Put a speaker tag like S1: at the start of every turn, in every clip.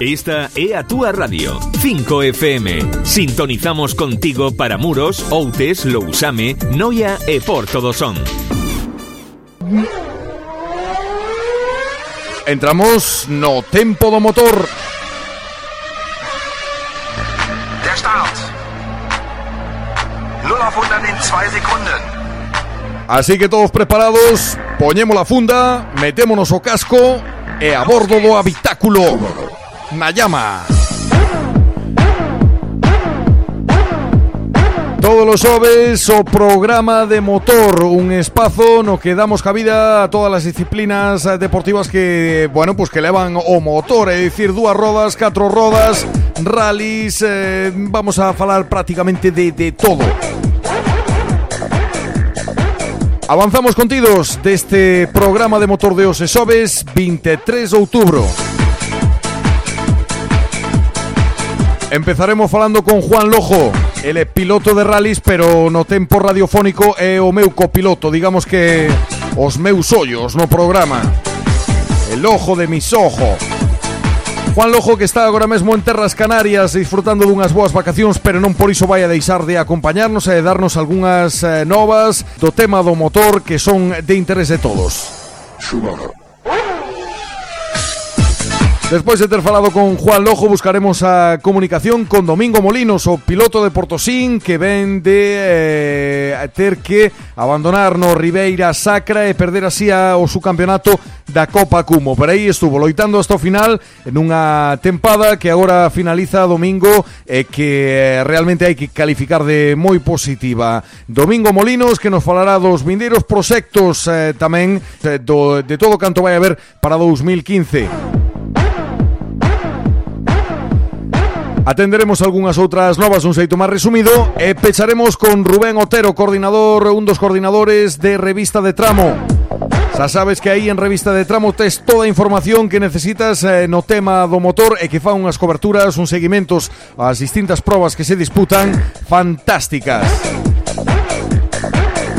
S1: Esta é a túa radio 5FM Sintonizamos contigo para Muros, Outes, Lousame, Noia e Porto do Son
S2: Entramos no tempo do motor
S3: Der Start. 0 auf 100 in 2 Sekunden.
S2: Así que todos preparados Poñemos la funda Metémonos o casco E a bordo do habitáculo Na Todos los xoves o programa de motor Un espazo no que damos cabida a todas as disciplinas deportivas que, bueno, pues que levan o motor É dicir, dúas rodas, catro rodas, rallies eh, Vamos a falar prácticamente de, de todo Avanzamos contidos deste programa de motor de Ose Sobes 23 de outubro Empezaremos falando con Juan Lojo. Ele é piloto de rallies pero no tempo radiofónico é o meu copiloto Digamos que os meus ollos no programa. El ojo de mis ojos Juan Lojo que está agora mesmo en Terras Canarias disfrutando dunhas boas vacacións, pero non por iso vai a deixar de acompañarnos e de darnos algunhas eh, novas do tema do motor que son de interés de todos. Despois de ter falado con Juan Lojo Buscaremos a comunicación con Domingo Molinos O piloto de Portosín Que ven de eh, ter que abandonar no Ribeira Sacra E perder así o su campeonato da Copa Cumo. Pero aí estuvo loitando hasta o final Nunha tempada que agora finaliza domingo E que eh, realmente hai que calificar de moi positiva. Domingo Molinos que nos falará dos vindeiros proxectos eh, tamén eh, De todo canto vai haber para 2015 Atenderemos algunhas outras novas un xeito máis resumido e pecharemos con Rubén Otero, coordinador, un dos coordinadores de Revista de Tramo. Xa sabes que aí en Revista de Tramo tes toda a información que necesitas eh, no tema do motor e que fan unhas coberturas, uns seguimentos ás distintas probas que se disputan fantásticas.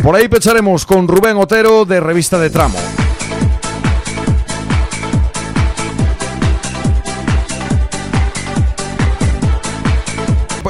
S2: Por aí pecharemos con Rubén Otero de Revista de Tramo.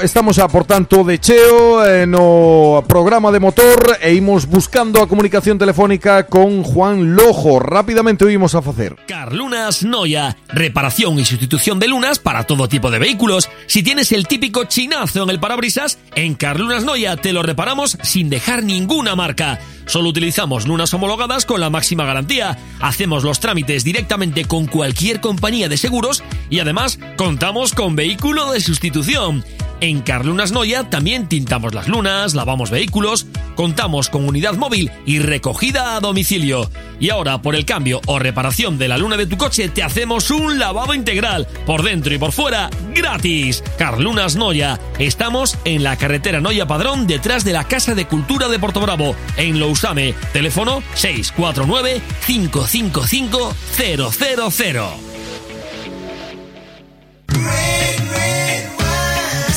S2: Estamos a por tanto de cheo eh, no programa de motor e imos buscando a comunicación telefónica con Juan Lojo. Rápidamente o a facer.
S4: Carlunas Noya, reparación y sustitución de lunas para todo tipo de vehículos. Si tienes el típico chinazo en el parabrisas, en Carlunas Noya te lo reparamos sin dejar ninguna marca. Solo utilizamos lunas homologadas con la máxima garantía. Hacemos los trámites directamente con cualquier compañía de seguros y además contamos con vehículo de sustitución. En Carlunas Noya también tintamos las lunas, lavamos vehículos, contamos con unidad móvil y recogida a domicilio. Y ahora, por el cambio o reparación de la luna de tu coche, te hacemos un lavado integral, por dentro y por fuera, gratis. Carlunas Noya. Estamos en la carretera Noya Padrón, detrás de la Casa de Cultura de Porto Bravo, en Usame. Teléfono 649 555 000.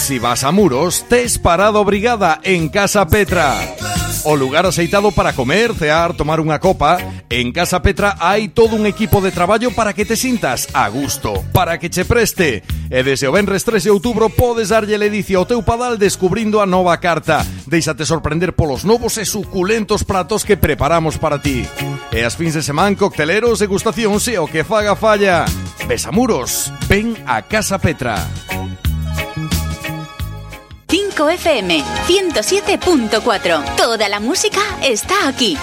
S2: Si vas a Muros, tes parado brigada en Casa Petra. O lugar aceitado para comer, cear, tomar unha copa En Casa Petra hai todo un equipo de traballo para que te sintas a gusto Para que che preste. E desde o Benres 3 de outubro podes darlle ledicia ao teu padal descubrindo a nova carta. Deixate sorprender polos novos e suculentos pratos que preparamos para ti. E as fins de semana cocteleros, degustacións e o que faga falla. Besamuros, ven a Casa Petra.
S5: 5 FM 107.4. Toda la música está aquí.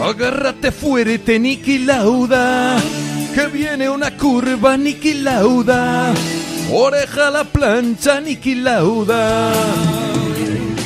S2: Agárrate fuerte, Niki Lauda. Que viene una curva, Niki Lauda. Oreja a la plancha, Niki Lauda.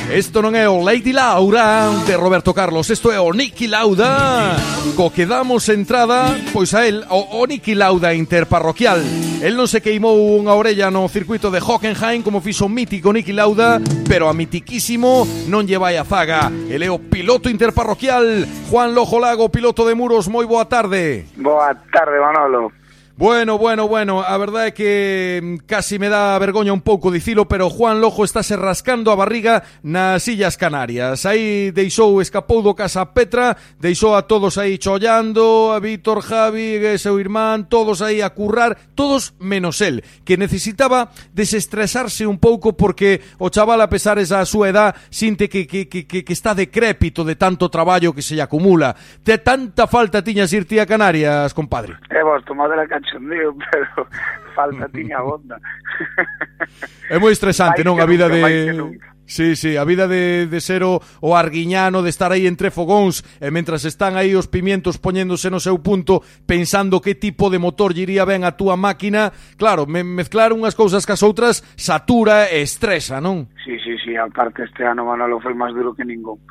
S2: Isto non é o Lady Laura de Roberto Carlos, isto é o Niki Lauda. Co que damos entrada, pois a el, o, o Niki Lauda interparroquial. El non se queimou unha orella no circuito de Hockenheim como fixo o mítico Niki Lauda Pero a mitiquísimo non lle vai a zaga El é o piloto interparroquial. Juan Lojo Lago, piloto de muros, moi boa tarde.
S6: Boa tarde, Manolo.
S2: Bueno, bueno, bueno, a verdade é que mm, casi me dá vergoña un pouco dicilo, pero Juan Lojo estáse rascando a barriga nas Illas Canarias. Aí deixou, escapou do casa Petra, deixou a todos aí chollando, a Víctor, Javi, e seu irmán, todos aí a currar, todos menos el, que necesitaba desestresarse un pouco porque o chaval a pesar esa súa edad sinte que, que, que, que, que está decrépito de tanto traballo que se lle acumula. Te tanta falta tiñas irte a Canarias, compadre.
S6: E vos, tomade la cancha cachondeo, pero falta tiña onda.
S2: É moi estresante, non? A vida de... Sí, sí, a vida de, de ser o, o arguiñano, de estar aí entre fogóns e mentras están aí os pimientos poñéndose no seu punto, pensando que tipo de motor lle iría ben a túa máquina, claro, me, mezclar unhas cousas cas outras satura e estresa, non?
S6: Sí, sí, sí, aparte este ano Manolo foi máis duro que ningún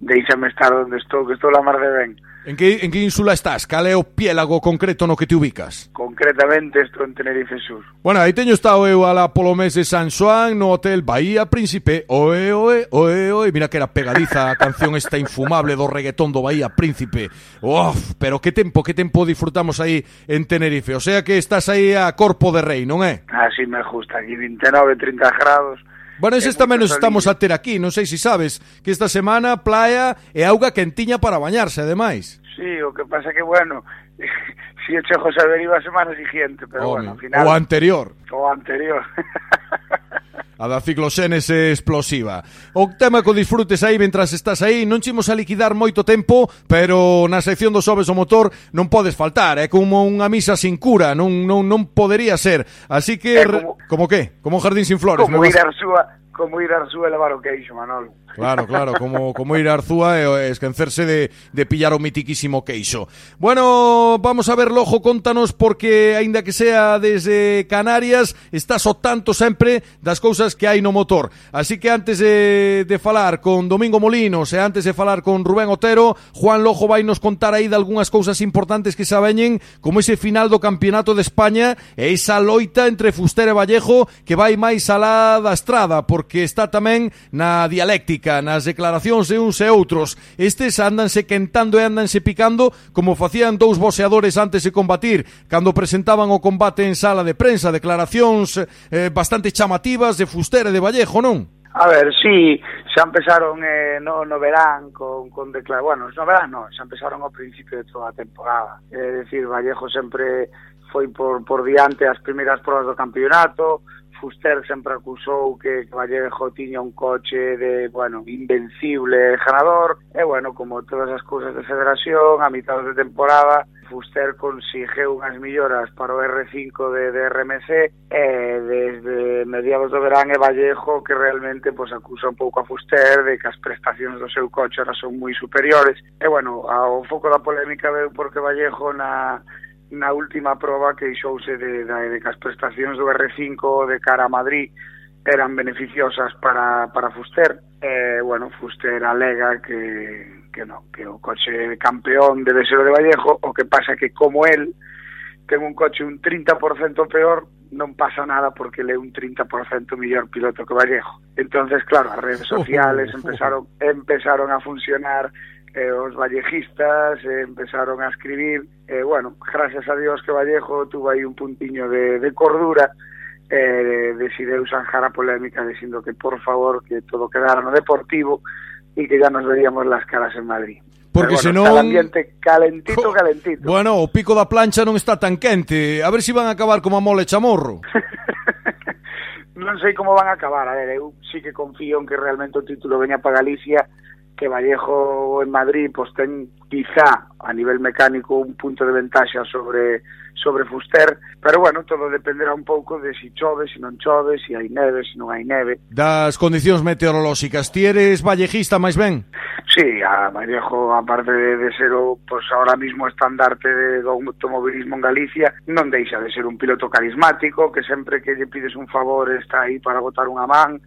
S6: deixame estar onde estou, que estou la mar de ben.
S2: En que, en que ínsula estás? Cal é o piélago concreto no que te ubicas?
S6: Concretamente estou en Tenerife Sur.
S2: Bueno, aí teño estado eu a la polo mes de San Juan no Hotel Bahía Príncipe. Oe, oe, oe, oe. Mira que era pegadiza a canción esta infumable do reggaetón do Bahía Príncipe. Uf, pero que tempo, que tempo disfrutamos aí en Tenerife. O sea que estás aí a corpo de rei, non é?
S6: Así me gusta. Aquí 29, 30 grados
S2: Bueno, eses
S6: É
S2: tamén
S6: moito
S2: nos estamos a ter aquí, non sei se sabes que esta semana playa e auga quentiña para bañarse, ademais.
S6: Sí, o que pasa que, bueno, si o Chejo saber iba a semana siguiente, pero
S2: Home,
S6: bueno, final...
S2: o anterior.
S6: O anterior.
S2: a da cicloxénese explosiva. O tema que disfrutes aí mentras estás aí, non chimos a liquidar moito tempo, pero na sección dos sobes o motor non podes faltar, é como unha misa sin cura, non non non podería ser. Así que
S6: é como,
S2: como que? Como un jardín sin flores,
S6: como ir a súa como ir a Arzúa e levar o queixo, Manolo.
S2: Claro, claro, como, como ir a Arzúa e eh, esquecerse de, de pillar o mitiquísimo queixo. Bueno, vamos a ver, Lojo, contanos, porque, aínda que sea desde Canarias, estás o tanto sempre das cousas que hai no motor. Así que antes de, de falar con Domingo Molinos e antes de falar con Rubén Otero, Juan Lojo vai nos contar aí de algunhas cousas importantes que se aveñen, como ese final do Campeonato de España e esa loita entre Fuster e Vallejo que vai máis alá da estrada, por porque está tamén na dialéctica, nas declaracións de uns e outros. Estes andanse quentando e andanse picando como facían dous boxeadores antes de combatir, cando presentaban o combate en sala de prensa, declaracións eh, bastante chamativas de Fustera e de Vallejo, non?
S6: A ver, sí, xa empezaron eh, no, no verán con, con declarar, bueno, no verán no, xa empezaron ao principio de toda a temporada. É eh, decir, Vallejo sempre foi por, por diante as primeiras probas do campeonato, Fuster sempre acusou que Vallejo tiña un coche de, bueno, invencible ganador, e bueno, como todas as cousas da federación, a mitad de temporada, Fuster consigue unhas melloras para o R5 de, de RMC e desde mediados do verán e Vallejo que realmente pues, acusa un pouco a Fuster de que as prestacións do seu coche ahora son moi superiores. E bueno, ao foco da polémica veu porque Vallejo na na última proba que ixouse de, de, de que as prestacións do R5 de cara a Madrid eran beneficiosas para, para Fuster. Eh, bueno, Fuster alega que, que no, que o coche campeón debe ser o de Vallejo, o que pasa que como él ten un coche un 30% peor, non pasa nada porque le un 30% mellor piloto que Vallejo. Entonces, claro, as redes sociales empezaron empezaron a funcionar eh, os vallejistas eh, empezaron a escribir e, eh, bueno, gracias a Dios que Vallejo tuvo aí un puntiño de, de cordura eh, decideu zanjar a polémica dicindo que por favor que todo quedara no deportivo e que ya nos veríamos las caras en Madrid.
S2: Porque
S6: Pero, bueno, senón... Está ambiente calentito,
S2: jo...
S6: calentito.
S2: Bueno, o pico da plancha non está tan quente. A ver se si van a acabar como a mole chamorro.
S6: non sei como van a acabar. A ver, eu sí que confío en que realmente o título veña para Galicia que Vallejo en Madrid pues ten quizá a nivel mecánico un punto de ventaxa sobre sobre Fuster, pero bueno, todo dependerá un pouco de si chove, se si non chove, se si hai neve, se si non hai neve.
S2: Das condicións meteorolóxicas, ti eres vallejista máis ben?
S6: Sí, a Vallejo, aparte de, de ser o, pues ahora mismo estandarte de, do automovilismo en Galicia, non deixa de ser un piloto carismático, que sempre que lle pides un favor está aí para botar unha man,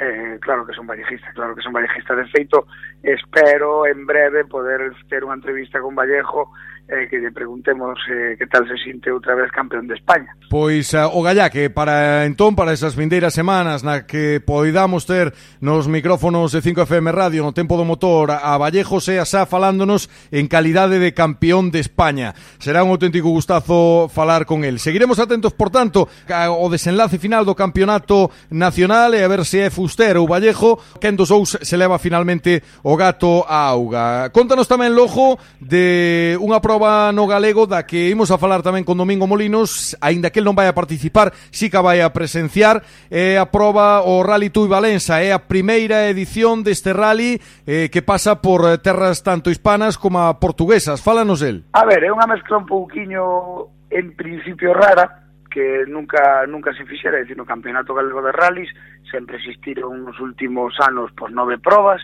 S6: eh, claro que son vallejista, claro que son vallejista de feito, espero en breve poder ter unha entrevista con Vallejo eh, que lle preguntemos eh, que tal se sinte outra vez campeón de España.
S2: Pois uh, o gallá que para entón, para esas vindeiras semanas na que poidamos ter nos micrófonos de 5FM Radio no tempo do motor a Vallejo e a Sá falándonos en calidade de campeón de España. Será un auténtico gustazo falar con el. Seguiremos atentos, por tanto, ao desenlace final do campeonato nacional e a ver se é Fuster ou Vallejo quen dos ous se leva finalmente o gato a auga. Contanos tamén, Lojo, de unha prova Nova no Galego da que imos a falar tamén con Domingo Molinos aínda que el non vai a participar si que vai a presenciar. Eh, a prova o Rally Tui Valença é a primeira edición deste rally eh, que pasa por eh, terras tanto hispanas como portuguesas. Fálanos el.
S6: A ver, é unha mezcla un pouquiño en principio rara que nunca nunca se fixera, é dicir, no Campeonato Galego de Rallys sempre existiron nos últimos anos pois nove probas,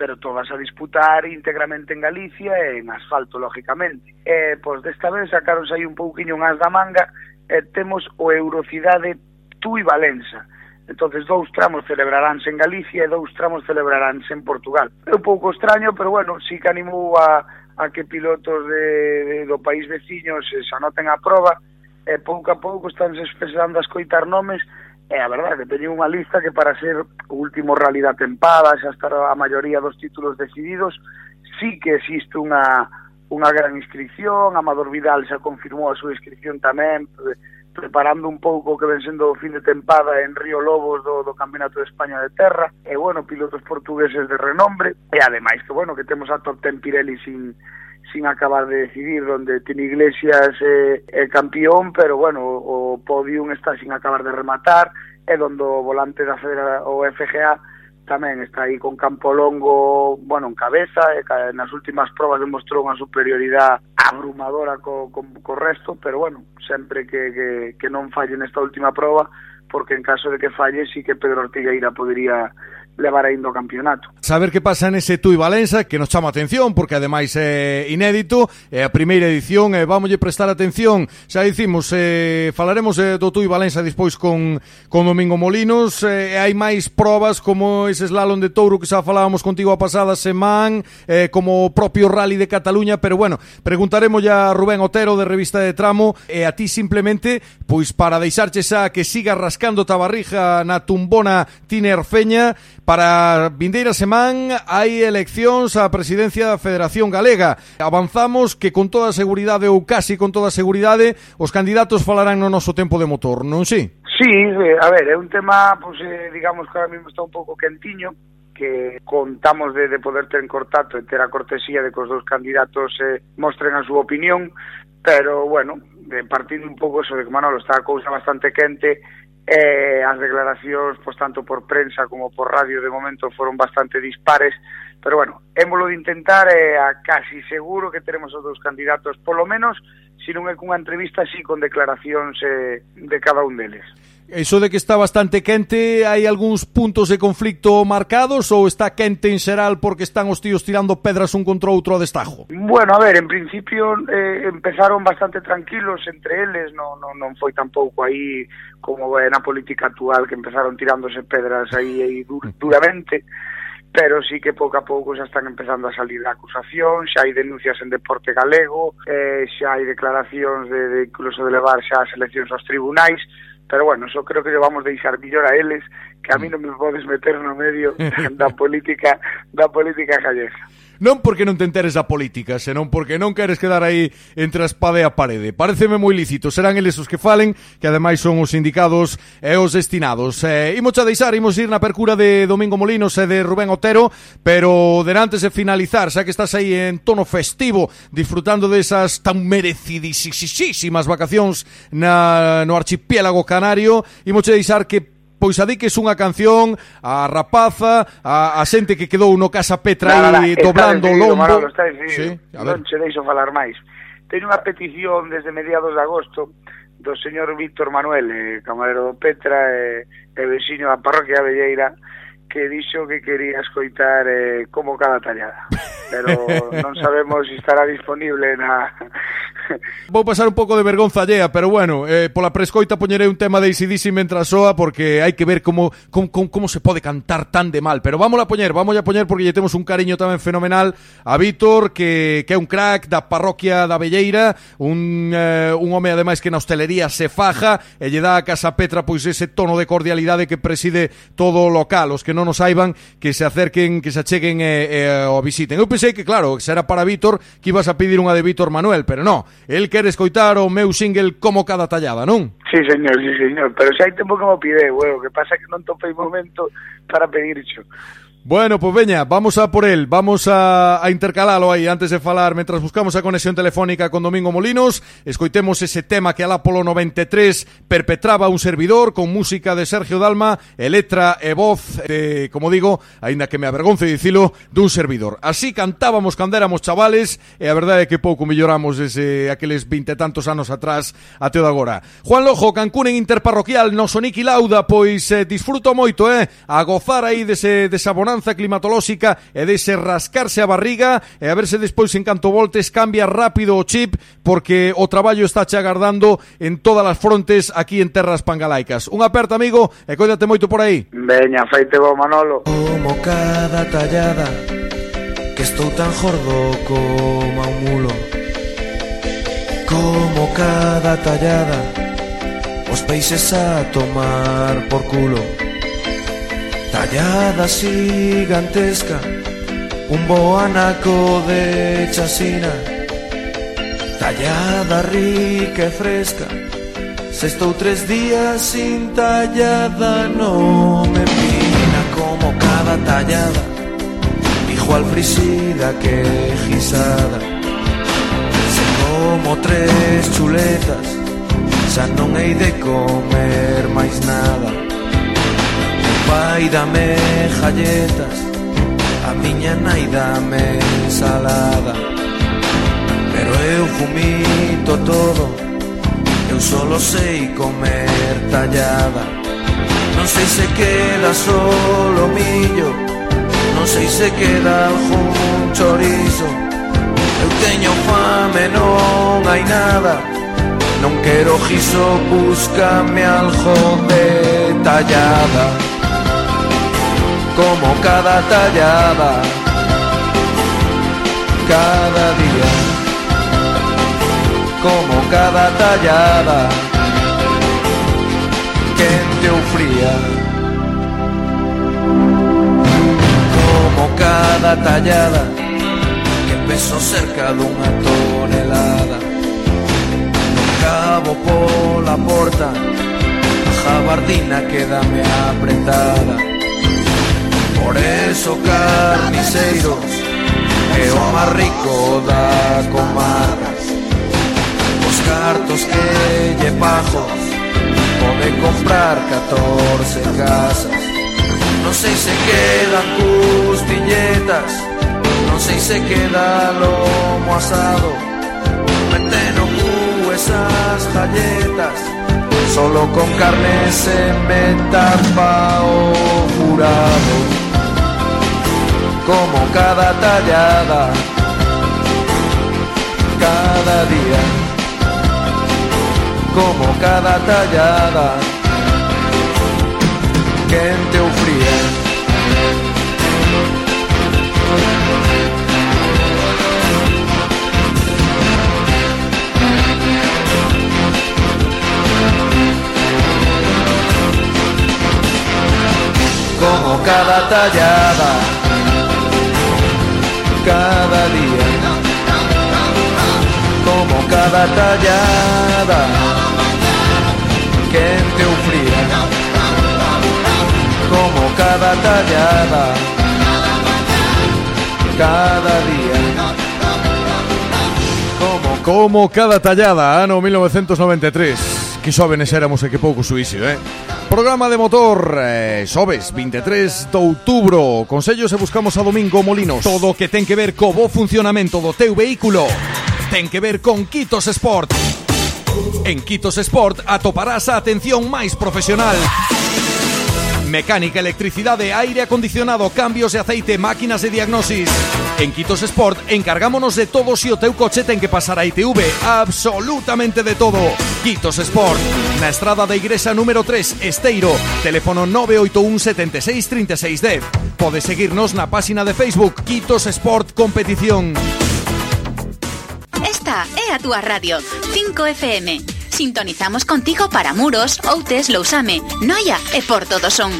S6: pero todas a disputar íntegramente en Galicia e en asfalto, lógicamente. E, pois, desta vez sacaronse aí un pouquiño as da manga e temos o Eurocidade Tú e Valença. Entonces dous tramos celebraránse en Galicia e dous tramos celebraránse en Portugal. É un pouco extraño, pero bueno, sí que animou a, a que pilotos de, de, do país veciño se, se anoten a prova e pouco a pouco estánse empezando a escoitar nomes E a verdade, que teñen unha lista que para ser o último rally da tempada, xa estar a maioría dos títulos decididos, sí que existe unha, unha gran inscripción, Amador Vidal xa confirmou a súa inscripción tamén, pre, preparando un pouco que ven sendo o fin de tempada en Río Lobos do, do Campeonato de España de Terra, e bueno, pilotos portugueses de renombre, e ademais que bueno, que temos a Top Ten Pirelli sin, sin acabar de decidir onde tiene Iglesias eh, el campeón pero bueno, o podium está sin acabar de rematar e donde o volante da Federa, o FGA tamén está aí con Campolongo, bueno, en cabeza, e nas últimas probas demostrou unha superioridade abrumadora co, co, co resto, pero bueno, sempre que, que, que non falle nesta última proba, porque en caso de que falle, sí que Pedro Ortigueira podría levar aí o campeonato.
S2: Saber que pasa nese Tui Valença que nos chama atención porque ademais é inédito, é a primeira edición e vamolle prestar atención. Xa dicimos, eh, falaremos eh, do Tui Valença despois con, con Domingo Molinos eh, e hai máis probas como ese slalom de Touro que xa falábamos contigo a pasada semana, eh, como o propio Rally de Cataluña, pero bueno, preguntaremos ya a Rubén Otero de Revista de Tramo e a ti simplemente, pois para deixarche xa que siga rascando tabarrija na tumbona tinerfeña Para vindeira semán hai eleccións á presidencia da Federación Galega. Avanzamos que con toda seguridade ou casi con toda seguridade os candidatos falarán no noso tempo de motor, non si?
S6: Sí, eh, a ver, é un tema, pues, eh, digamos que ahora mismo está un pouco quentiño, que contamos de, de poder ter en contacto e ter a cortesía de que os dous candidatos eh, mostren a súa opinión, pero, bueno, de partindo un pouco eso de que Manolo está a cousa bastante quente, Eh, as declaracións, pois tanto por prensa como por radio de momento foron bastante dispares, pero bueno, émolo de intentar eh, a casi seguro que teremos outros candidatos, polo menos, se non é cunha entrevista, si con declaracións eh, de cada un deles.
S2: Eso de que está bastante quente, hai algúns puntos de conflicto marcados ou está quente en xeral porque están os tíos tirando pedras un contra outro a destajo?
S6: Bueno, a ver, en principio eh, empezaron bastante tranquilos entre eles, non, non, non foi tampouco aí como é na política actual que empezaron tirándose pedras aí, aí dur, mm. duramente pero sí que pouco a pouco xa están empezando a salir a acusación, xa hai denuncias en deporte galego, eh, xa hai declaracións de, de incluso de levar xa as eleccións aos tribunais, pero bueno, eso creo que vamos deixar millor a eles que a mí mm. non me podes meter no medio da política da política gallega
S2: non porque non te enteres a política, senón porque non queres quedar aí entre a espada e a parede. Pareceme moi lícito, serán eles os que falen, que ademais son os sindicados e os destinados. Eh, imos a deixar, imos ir na percura de Domingo Molinos e de Rubén Otero, pero denantes de finalizar, xa que estás aí en tono festivo, disfrutando desas tan merecidísimas vacacións na, no archipiélago canario, imos a deixar que pois a unha canción a rapaza, a, a xente que quedou no Casa Petra aí doblando o lombo.
S6: Maralo, está. Sí, a ver. Non che deixo falar máis. Teño unha petición desde mediados de agosto do señor Víctor Manuel, eh, camarero do Petra eh, e eh, veciño da parroquia Velleira, que dixo que quería escoitar eh, como cada tallada pero non sabemos se estará disponible na,
S2: Vou pasar un pouco de vergonza allea, pero bueno, eh, pola prescoita poñerei un tema de ACDC mentras soa porque hai que ver como, como, como, como se pode cantar tan de mal. Pero vámonos a poñer, vamos a poñer porque lle temos un cariño tamén fenomenal a Vítor, que, que é un crack da parroquia da Velleira, un, eh, un home ademais que na hostelería se faja e lle dá a Casa Petra pois ese tono de cordialidade que preside todo o local. Os que non nos saiban, que se acerquen, que se acheguen e, e o visiten. Eu pensei que, claro, que será para Vítor, que ibas a pedir unha de Vítor Manuel, pero no, el quere escoitar o meu single como cada tallada, non?
S6: Sí, señor, sí, señor, pero xa hai tempo que mo pide, bueno, que pasa que non topei momento para pedircho.
S2: Bueno, pues veña, vamos a por él, vamos a, a intercalalo aí antes de falar, mentras buscamos a conexión telefónica con Domingo Molinos, escoitemos ese tema que al Apolo 93 perpetraba un servidor con música de Sergio Dalma e letra e voz de, como digo, aínda que me avergonce dicilo, dun servidor. Así cantábamos cando éramos chavales e a verdade é que pouco melloramos desde aqueles vinte tantos anos atrás até o de agora. Juan Lojo, Cancún en Interparroquial, non soniqui lauda, pois eh, disfruto moito, eh, a gozar aí dese desabonado bonanza climatolóxica e dese rascarse a barriga e a verse despois en canto voltes cambia rápido o chip porque o traballo está che agardando en todas as frontes aquí en terras pangalaicas. Un aperta, amigo, e coídate moito por aí.
S6: Veña, feite bo, Manolo.
S7: Como cada tallada que estou tan jordo como a un mulo Como cada tallada os peixes a tomar por culo Tallada gigantesca, un boanaco de chacina. Tallada rica e fresca, se estou tres días sin tallada no me pina como cada tallada. Dijo al frisida que guisada, se como tres chuletas, xa non hei de comer máis nada. Pai dame galletas A miña nai dame ensalada. Pero eu fumito todo Eu solo sei comer tallada. Non sei se queda solo millo Non sei se queda algún chorizo. Eu teño fame, non hai nada Non quero giso, búscame algo de tallada como cada tallada, cada día, como cada tallada, ou fría, como cada tallada, que peso cerca dunha tonelada, no cabo pola porta, a jabardina quedame apretada, Por eso carniceiros é o máis rico da comarca Os cartos que lle pago Pode comprar 14 casas. Non sei se quedan costilletas Non sei se queda lomo asado. Mete no cu esas galletas Solo con carne se me tapa o como cada tallada, cada día, como cada tallada, quente o fría. Como cada tallada cada día, como cada tallada, quente o fría, como cada tallada, cada día.
S2: Como cada tallada, ano 1993 Que xovenes éramos e que pouco suício, eh? Programa de motor eh, Sobes, 23 de outubro. Consellos e buscamos a Domingo Molinos. Todo que ten que ver co bo funcionamento do teu vehículo Ten que ver con Quitos Sport. En Quitos Sport atoparás a atención máis profesional. Mecánica, electricidade, aire acondicionado, cambios de aceite, máquinas de diagnosis En Quitos Sport encargámonos de todo si o teu coche ten que pasar a ITV, absolutamente de todo. Quitos Sport, na estrada da Igrexa número 3, Esteiro, teléfono 981 76 36 10. Podes seguirnos na página de Facebook Quitos Sport Competición.
S5: Esta é a radio, 5FM. Sintonizamos contigo para Muros, Outes, Lousame, Noia e Porto do Son.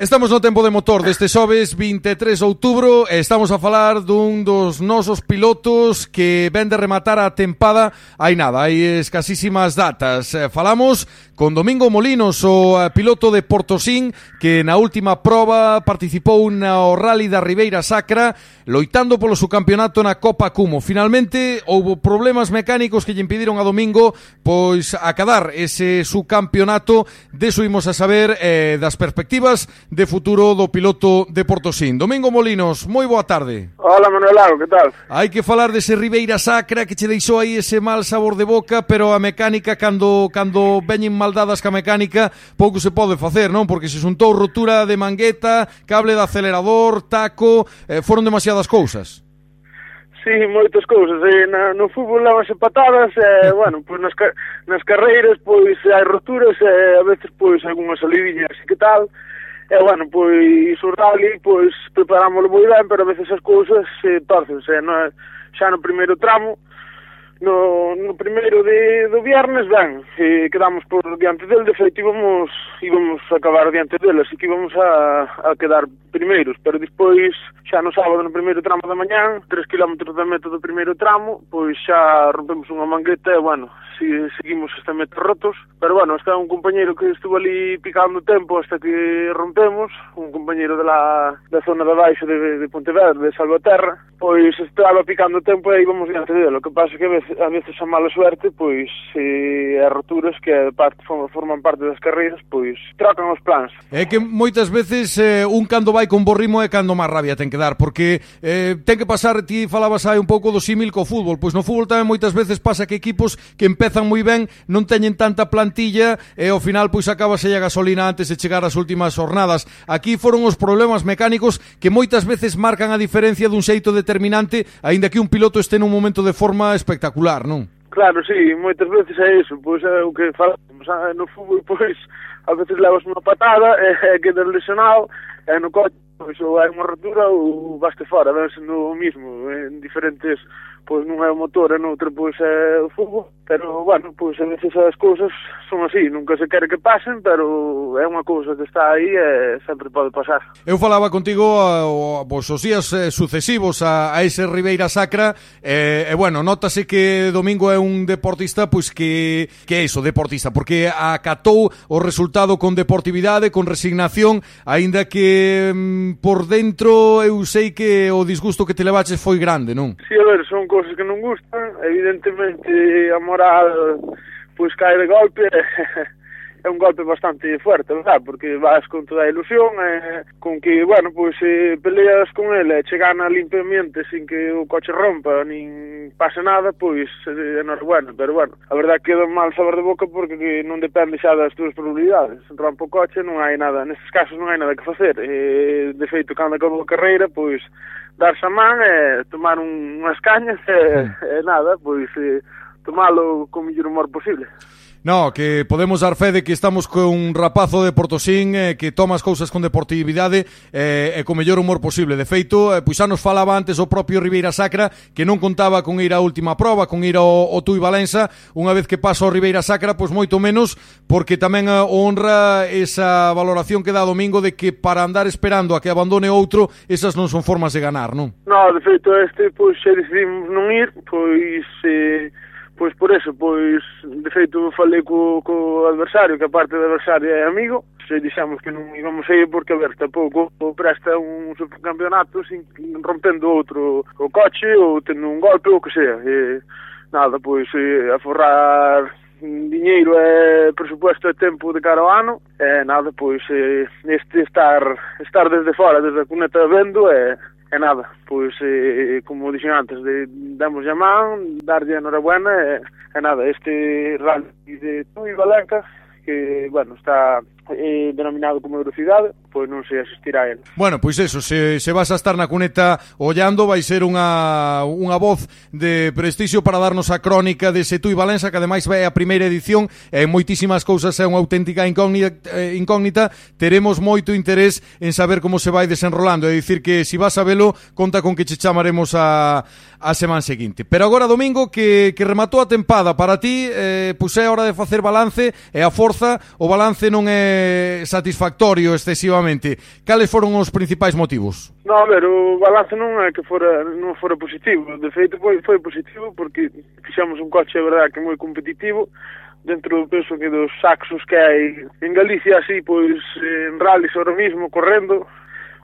S2: Estamos no tempo de motor deste xoves 23 de outubro e estamos a falar dun dos nosos pilotos que ven de rematar a tempada hai nada, hai escasísimas datas. Eh, falamos con Domingo Molinos, o eh, piloto de Portosín que na última proba participou na o Rally da Ribeira Sacra loitando polo seu campeonato na Copa Cumo. Finalmente houbo problemas mecánicos que lle impediron a Domingo pois acadar ese su campeonato de suimos a saber eh, das perspectivas de futuro do piloto de Portosín. Domingo Molinos, moi boa tarde.
S8: Hola Manuel Lago, que tal?
S2: Hai que falar dese Ribeira Sacra que che deixou aí ese mal sabor de boca, pero a mecánica cando cando veñen maldadas ca mecánica, pouco se pode facer, non? Porque se xuntou rotura de mangueta, cable de acelerador, taco, eh, foron demasiadas cousas.
S8: Sí, moitas cousas. E na, no fútbol levanse patadas, e, eh, bueno, pois nas, nas carreiras, pois hai roturas, e a veces, pois, algunha salivilla, así que tal. E, bueno, pois o rally, pois preparámoslo moi ben, pero a veces as cousas se torcense, non? xa no primeiro tramo, no, no primeiro de, do viernes, ben, eh, quedamos por diante del, de feito íbamos, íbamos a acabar diante del, así que íbamos a, a quedar primeiros, pero despois, xa no sábado no primeiro tramo da mañán, 3 km da meta do primeiro tramo, pois xa rompemos unha mangueta e, bueno, si, seguimos esta meta rotos, pero, bueno, está un compañero que estuvo ali picando tempo hasta que rompemos, un compañero de la, da zona da baixa de, de Pontevedra, de Salvaterra, pois estaba picando tempo e íbamos diante dele, o que pasa que a veces a veces a mala suerte, pois eh, as roturas que parte, forman parte das carreiras, pois trocan os plans.
S2: É que moitas veces eh, un cando vai con bo ritmo é cando máis rabia ten que dar, porque eh, ten que pasar, ti falabas aí un pouco do símil co fútbol, pois no fútbol tamén moitas veces pasa que equipos que empezan moi ben non teñen tanta plantilla e ao final pois acabase a gasolina antes de chegar ás últimas jornadas. Aquí foron os problemas mecánicos que moitas veces marcan a diferencia dun xeito determinante, aínda que un piloto este nun momento de forma espectacular popular, non?
S8: Claro, sí, moitas veces é iso, pois é o que falamos é, no fútbol, pois a veces levas unha patada, e é quedas lesionado, e no coche, pois ou hai unha rotura ou vaste fora, fora, vense no mismo, en diferentes pois non é o motor, e noutra pois é o fútbol, pero bueno, pois a veces as cousas son así, nunca se quere que pasen, pero é unha cousa que está aí e sempre pode pasar.
S2: Eu falaba contigo a, vos os días eh, sucesivos a, a ese Ribeira Sacra, e, eh, e bueno, notase que Domingo é un deportista pois que, que é iso, deportista, porque acatou o resultado con deportividade, con resignación, aínda que mm, por dentro eu sei que o disgusto que te levaches foi grande, non?
S8: Si, sí, a ver, son cousas cousas que non gustan, evidentemente a moral pois cae de golpe é un golpe bastante fuerte, verdad? Porque vas con toda a ilusión, eh, con que, bueno, pois eh, peleas con ele e chegan a limpiamente sin que o coche rompa, nin pase nada, pois eh, non é bueno, pero bueno, a verdad queda un mal sabor de boca porque que non depende xa das túas probabilidades. Rompe o coche, non hai nada, nestes casos non hai nada que facer. E, de feito, cando acabou a carreira, pois darse a man e tomar un, unhas cañas e, e nada, pois e, tomalo co mellor humor posible.
S2: No, que podemos dar fe de que estamos cun rapazo de Portosín eh, que toma as cousas con deportividade eh, e co mellor humor posible. De feito, eh, pois xa nos falaba antes o propio Ribeira Sacra que non contaba con ir á última proba, con ir ao, ao Tui Valença. Unha vez que pasa o Ribeira Sacra, pois moito menos, porque tamén eh, honra esa valoración que dá Domingo de que para andar esperando a que abandone outro, esas non son formas de ganar, non?
S8: No, de feito, este, pois, xa decidimos non ir, pois... Eh Pois por eso, pois, de feito, falei co, co adversario, que a parte do adversario é amigo, se dixamos que non íbamos a ir porque, a ver, tampouco presta un supercampeonato sin rompendo outro o coche ou tendo un golpe ou que sea. E, nada, pois, e, aforrar diñeiro e presupuesto e tempo de cara ao ano e nada, pois e, este estar estar desde fora, desde a cuneta vendo e E nada, pois, eh, eh, eh, como dixen antes, de, damos a man, darlle a enhorabuena, e, e nada, este rally de Tui Valenca, que, bueno, está eh, denominado como Eurocidade, pois non sei asistir a ele.
S2: Bueno, pois eso, se, se vas a estar na cuneta ollando, vai ser unha, unha voz de prestixio para darnos a crónica de Setú e Valença, que ademais vai a primeira edición, e moitísimas cousas é unha auténtica incógnita, eh, incógnita, teremos moito interés en saber como se vai desenrolando, é dicir que se si vas a velo, conta con que che chamaremos a, a semana seguinte. Pero agora, Domingo, que, que rematou a tempada para ti, eh, pois é hora de facer balance, e a forza, o balance non é satisfactorio excesivamente. Cales foron os principais motivos?
S8: No, a ver, o balance non é que fora, non fora positivo. De feito, foi, foi positivo porque fixamos un coche, é verdade, que moi competitivo dentro, penso que dos saxos que hai en Galicia, así, pois, eh, en rallies ahora mismo, correndo,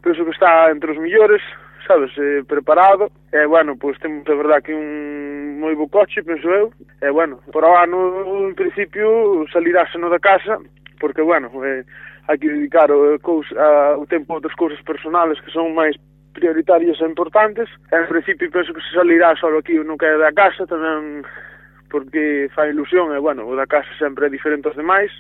S8: penso que está entre os millores, sabes, eh, preparado. E, eh, bueno, pois temos, a verdade, que un moi bo coche, penso eu. E, eh, bueno, por ano, en principio, saliráseno da casa porque, bueno, eh, hai que dedicar eh, o, cousa, a, o tempo a outras cousas personales que son máis prioritarias e importantes. En principio penso que se salirá só aquí no que é da casa, tamén porque fai ilusión e, bueno, o da casa sempre é diferente aos demais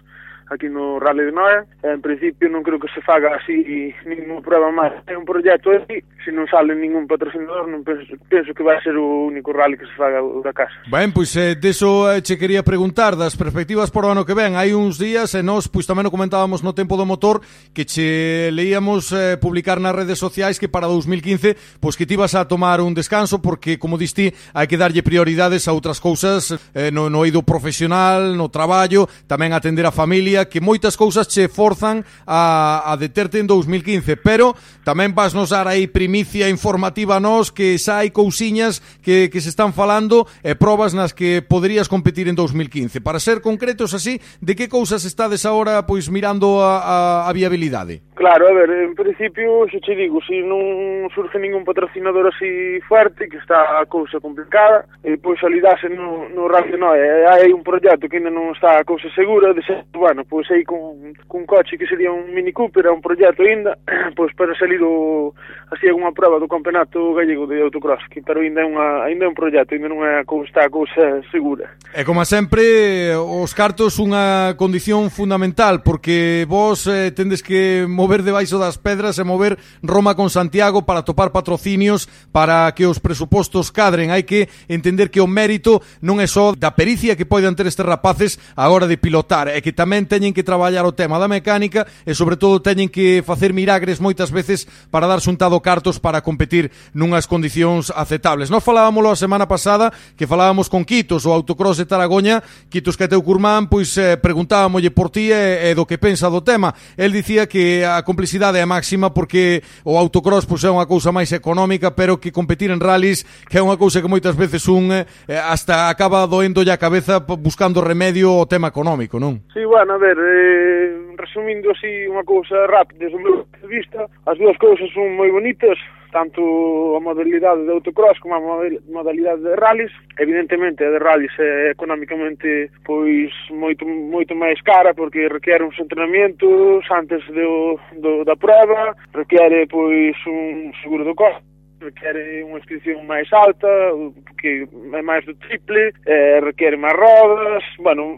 S8: aquí no Rally de Noia. En principio non creo que se faga así ninguna prueba máis. É un proxecto así, se non sale ningún patrocinador, non penso, penso que vai ser o único rally que se faga da casa.
S2: Ben, pois eh, deso eh, che quería preguntar das perspectivas para o ano que ven. Hai uns días e nós pois tamén o comentábamos no tempo do motor que che leíamos eh, publicar nas redes sociais que para 2015 pois que ti vas a tomar un descanso porque como diste hai que darlle prioridades a outras cousas eh, no, no eido profesional, no traballo, tamén atender a familia día que moitas cousas che forzan a, a deterte en 2015, pero tamén vas nos dar aí primicia informativa a nós que xa hai cousiñas que, que se están falando e probas nas que poderías competir en 2015. Para ser concretos así, de que cousas estades agora pois mirando a, a, a viabilidade?
S8: Claro, a ver, en principio, se che digo, se non surge ningún patrocinador así fuerte, que está a cousa complicada, e pois alidase no, no Rally Noé. Hai un proxecto que ainda non está a cousa segura, de ser, bueno, pois aí con, con coche que sería un Mini Cooper, é un proxecto ainda, pois para salir o, así alguna prova do campeonato gallego de autocross, que pero ainda é, unha, ainda é un proxecto, ainda non é a cousa, a cousa segura.
S2: E como sempre, os cartos unha condición fundamental, porque vos eh, tendes que mover mover debaixo das pedras e mover Roma con Santiago para topar patrocinios para que os presupostos cadren. Hai que entender que o mérito non é só da pericia que poden ter estes rapaces a hora de pilotar, é que tamén teñen que traballar o tema da mecánica e sobre todo teñen que facer milagres moitas veces para dar xuntado cartos para competir nunhas condicións aceptables. Nos falábamoslo a semana pasada que falábamos con Quitos, o autocross de Taragoña, Quitos que teu curmán, pois eh, preguntábamolle por ti e, e do que pensa do tema. El dicía que a a complicidade é máxima porque o autocross pois, é unha cousa máis económica, pero que competir en rallies que é unha cousa que moitas veces un eh, eh hasta acaba doendo a cabeza buscando remedio ao tema económico, non?
S8: Sí, bueno, a ver, eh, resumindo así unha cousa rápida, desde o meu punto de vista, as dúas cousas son moi bonitas, tanto a modalidade de autocross como a modalidade de rallies. Evidentemente, a de rallies é económicamente pois moito moito máis cara porque requere uns entrenamientos antes do, do da prueba, requere pois un seguro do costo requere unha inscripción máis alta, que é máis do triple, eh, requere máis rodas, bueno,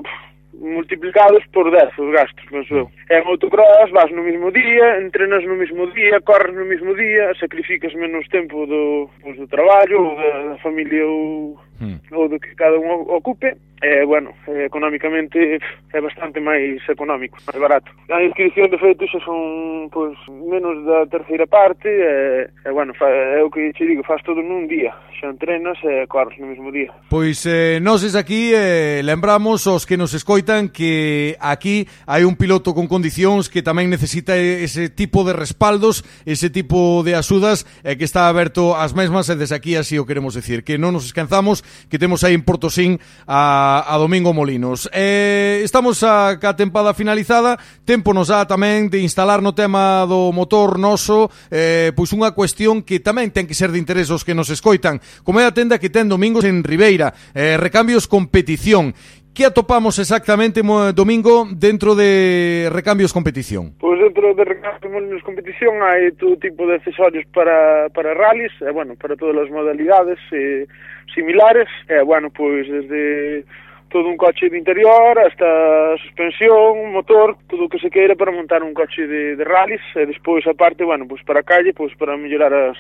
S8: multiplicados por 10 os gastos, penso mm. eu. En autocross vas no mismo día, entrenas no mismo día, corres no mismo día, sacrificas menos tempo do, pues, do traballo ou da, da familia ou, hmm. ou do que cada un ocupe. É, bueno, é, económicamente é bastante máis económico, máis barato. A inscripción de feito xa son pois, menos da terceira parte e, e bueno, fa, é o que che digo, faz todo nun día. Xa entrenas e corres no mesmo día.
S2: Pois eh, es aquí eh, lembramos os que nos escoitan saiban que aquí hai un piloto con condicións que tamén necesita ese tipo de respaldos, ese tipo de axudas e que está aberto ás mesmas e desde aquí así o queremos decir, que non nos escanzamos, que temos aí en Portosín a, a Domingo Molinos. Eh, estamos a ca tempada finalizada, tempo nos dá tamén de instalar no tema do motor noso eh, pois unha cuestión que tamén ten que ser de interés os que nos escoitan, como é a tenda que ten domingos en Ribeira, eh, recambios competición Que atopamos exactamente, Domingo, dentro de Recambios Competición?
S8: Pois dentro de Recambios Competición hai todo tipo de accesorios para, para rallies, e, bueno, para todas as modalidades, eh, similares, e, bueno, pois desde todo un coche de interior, hasta suspensión, motor, todo o que se queira para montar un coche de, rallies e despois aparte, bueno, pois para calle, pois para mellorar as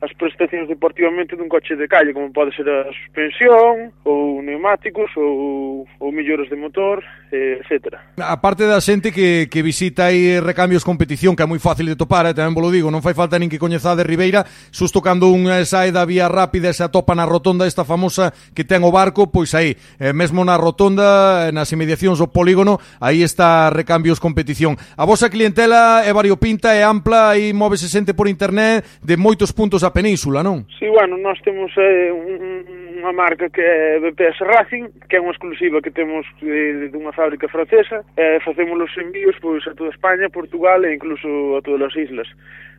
S8: as prestacións deportivamente dun coche de calle, como pode ser a suspensión, ou neumáticos, ou, ou mellores de motor, etc.
S2: A parte da xente que, que visita aí recambios competición, que é moi fácil de topar, eh, tamén vos lo digo, non fai falta nin que coñezade Ribeira, susto cando unha sae da vía rápida e se atopa na rotonda esta famosa que ten o barco, pois aí, eh, mesmo na rotonda, eh, nas imediacións do polígono, aí está recambios competición. A vosa clientela é variopinta, é ampla, aí móvese xente por internet de moitos puntos da península, non?
S8: Si, sí, bueno, nós temos eh, un, unha marca que é BPS Racing, que é unha exclusiva que temos de, dunha fábrica francesa, eh, facemos os envíos pois a toda España, Portugal e incluso a todas as islas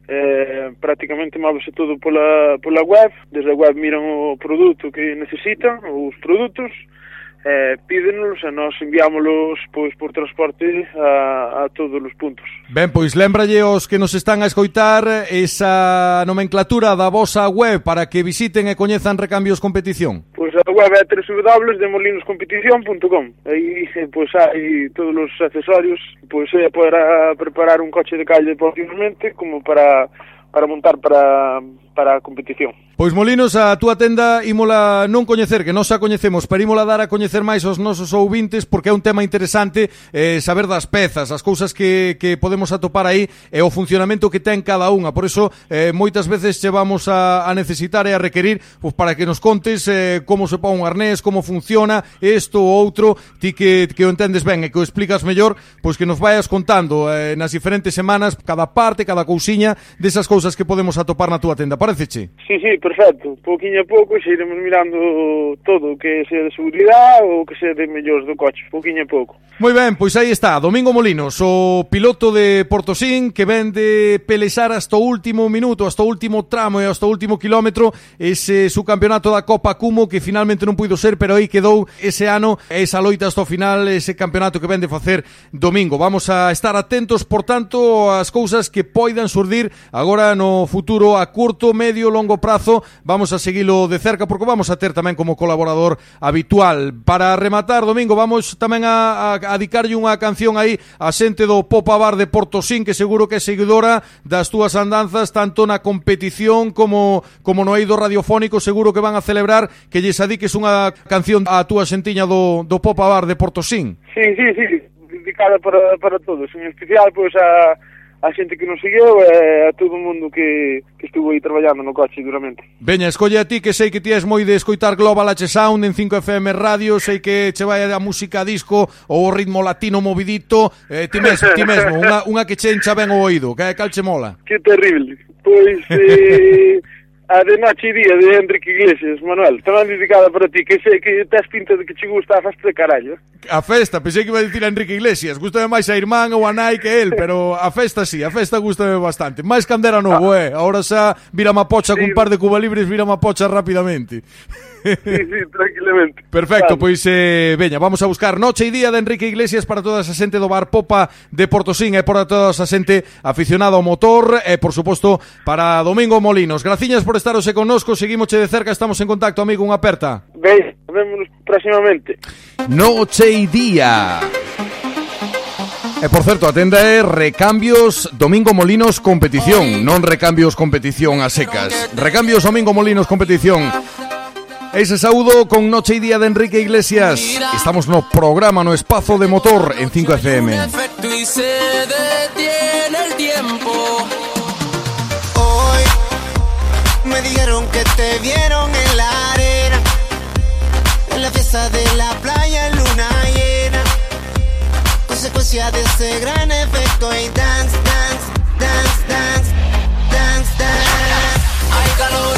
S8: eh, prácticamente móvese todo pola, pola web, desde a web miran o produto que necesitan, os produtos, eh, pídenos e nós enviámolos pois, por transporte a, a todos os puntos.
S2: Ben, pois lembralle os que nos están a escoitar esa nomenclatura da vosa web para que visiten e coñezan Recambios Competición.
S8: Pois a web é www.demolinoscompetición.com Aí pois hai todos os accesorios pois é para preparar un coche de calle deportivamente como para para montar para, para a competición.
S2: Pois Molinos, a túa tenda ímola non coñecer, que nós a coñecemos, pero ímola dar a coñecer máis aos nosos ouvintes porque é un tema interesante eh, saber das pezas, as cousas que, que podemos atopar aí e o funcionamento que ten cada unha. Por iso, eh, moitas veces che vamos a, a necesitar e a requerir pois, para que nos contes eh, como se pon un arnés, como funciona isto ou outro, ti que, que o entendes ben e que o explicas mellor, pois que nos vayas contando eh, nas diferentes semanas cada parte, cada cousiña desas cousas que podemos atopar na túa tenda. Pareceche?
S8: Sí, sí, perfecto. Pouquinho a pouco xa iremos mirando todo, o que sea de seguridade ou que sea de mellores do coche, pouquinho a pouco.
S2: Moi ben, pois aí está, Domingo Molinos, o piloto de Portosín que ven de pelexar hasta o último minuto, hasta o último tramo e hasta o último kilómetro ese su campeonato da Copa Cumo que finalmente non puido ser, pero aí quedou ese ano, esa loita hasta o final, ese campeonato que ven de facer Domingo. Vamos a estar atentos, por tanto, ás cousas que poidan surdir agora no futuro a curto, medio, longo prazo Vamos a seguilo de cerca porque vamos a ter tamén como colaborador habitual. Para rematar, Domingo, vamos tamén a, a, a dedicarlle unha canción aí a xente do Popa Bar de Portosín que seguro que é seguidora das túas andanzas tanto na competición como como no eido radiofónico seguro que van a celebrar que lles adiques unha canción á túa xentiña do, do Popa Bar de Portosín.
S8: Sí, sí, sí, dedicada para, para todos, en especial pois pues, a a xente que nos seguiu e a todo o mundo que, que estuvo aí traballando no coche duramente.
S2: Veña, escolle a ti que sei que ti és moi de escoitar Global H Sound en 5FM Radio, sei que che vai a música disco ou o ritmo latino movidito, eh, ti, mesmo, ti mesmo, unha, unha que che encha ben o oído, que cal che mola?
S8: Que terrible, pois... Eh... A de Noche e Día de Enrique Iglesias, Manuel, tamén dedicada para ti, que sei que tes pinta de que che gusta a festa de carallo.
S2: A festa, pensei que iba a dicir a Enrique Iglesias, gusta máis a irmán ou a nai que el, pero a festa sí, a festa gusta bastante. Máis candera novo, ah. eh, ahora xa vira mapocha sí. cun par de cuba libres, vira mapocha rapidamente.
S8: Sí, sí, tranquilamente.
S2: Perfecto, vale. pois eh, veña, vamos a buscar Noche e Día de Enrique Iglesias para toda esa xente do Bar Popa de Portosín e para toda esa xente aficionada ao motor e, por suposto, para Domingo Molinos. Graciñas por estar hoxe connosco, seguimos de cerca, estamos en contacto, amigo, unha aperta.
S8: Ben, vémonos próximamente.
S2: Noche e Día. E por certo, a tenda é Recambios Domingo Molinos Competición Non Recambios Competición a secas Recambios Domingo Molinos Competición Ese saúdo con Noche y Día de Enrique Iglesias. Estamos no programa, no espacio de motor en 5FM.
S9: Hoy me dijeron que te vieron en la arena, en la fiesta de la playa en luna llena. Consecuencia de ese gran efecto y dance, dance, dance, dance, dance, dance. Hay calor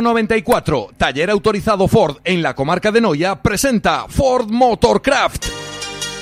S2: Motor 94, taller autorizado Ford en la comarca de Noya, presenta Ford Motorcraft.